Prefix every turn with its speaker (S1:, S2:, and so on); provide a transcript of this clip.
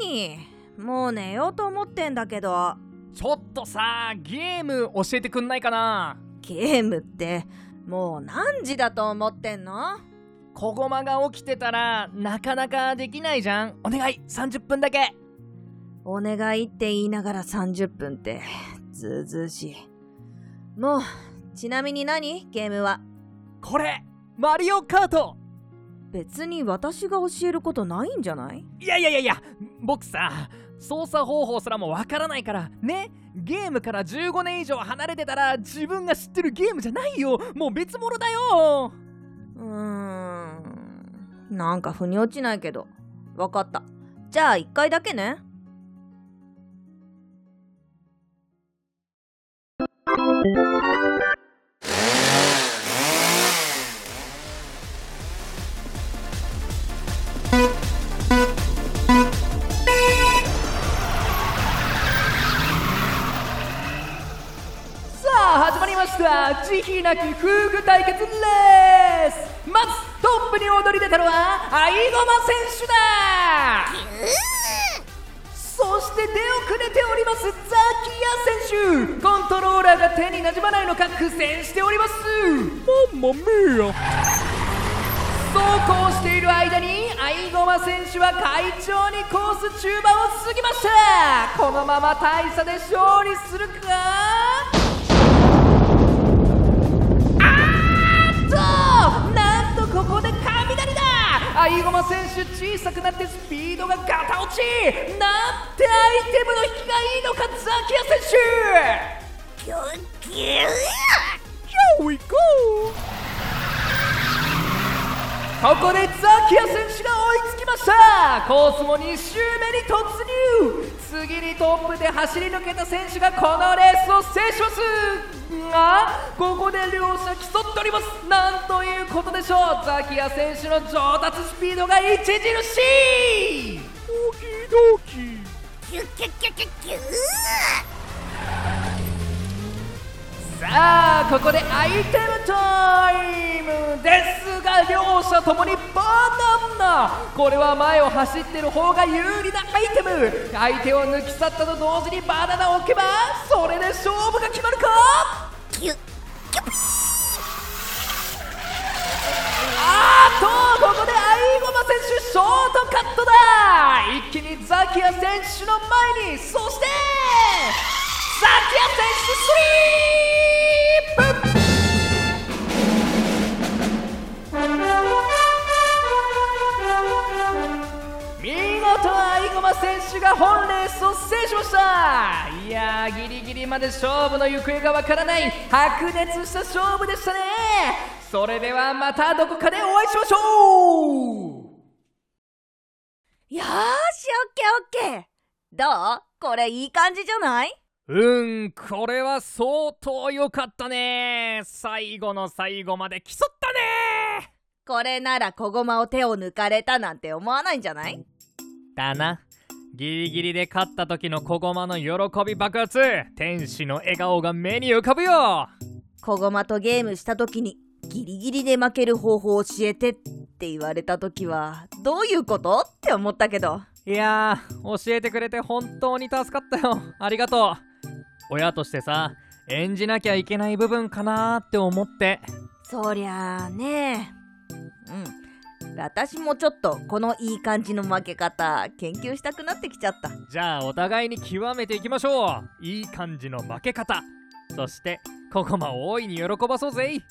S1: にもう寝ようと思ってんだけど。
S2: ちょっとさゲーム教えてくんないかな？
S1: ゲームってもう何時だと思ってんの？
S2: 小駒が起きてたらなかなかできないじゃん。お願い30分だけ。
S1: お願いって言いながら30分ってずうずうしい。もうちなみに何？ゲームは。
S2: これマリオカート
S1: 別に私が教えることないんじゃない？
S2: いやいやいやいや僕さ操作方法すらもわからないからねゲームから15年以上離れてたら自分が知ってるゲームじゃないよ。もう別物だよ。
S1: うーん。なんか腑に落ちないけど。わかった。じゃあ1回だけね
S2: あ始まりました慈悲なき夫婦対決レースまずトップに躍り出たのはアイゴマ選手だ。そして出遅れておりますザキヤ選手。コントローラーが手になじまないのか苦戦しております。マンマミアそうこうしている間にアイゴマ選手は快調にコース中盤を過ぎました。このまま大差で勝利するか選手小さくなってスピードがガタ落ちなんてアイテムの引きがいいのかザキヤ選手
S3: キュキュ
S2: Here we go! ここでザキヤ選手が追いつきましたコースも2周目に突入。次にトップで走り抜けた選手がこのレースを制します。がここで両者競っております。なんということでしょう。ザキヤ選手の上達スピードが著しいドキドキ
S3: キュキュキュキュキュ
S2: さあここでアイテムタイムです。両者ともにバナナこれは前を走ってる方が有利なアイテム。相手を抜き去ったと同時にバナナを置けばそれで勝負が決まるか？あーっとここで見事アイゴマ選手が本レースを制しましたいやーギリギリまで勝負の行方がわからない。白熱した勝負でしたね。それではまたどこかでお会いしましょう。
S1: よーしオッケーオッケー。どう？これいい感じじゃない？
S2: うんこれは相当良かったね。最後の最後まで競ったね。
S1: これなら小駒を手を抜かれたなんて思わないんじゃない？
S2: だな。ギリギリで勝った時の小駒の喜び爆発。天使の笑顔が目に浮かぶよ。
S1: 小駒とゲームした時にギリギリで負ける方法を教えてって言われた時はどういうことって思ったけど。
S2: いやー教えてくれて本当に助かったよ。ありがとう。親としてさ演じなきゃいけない部分かなーって思って。
S1: そりゃあね。うん私もちょっとこのいい感じの負け方研究したくなってきちゃった。
S2: じゃあお互いに極めていきましょう。いい感じの負け方。そしてここも大いに喜ばそうぜ。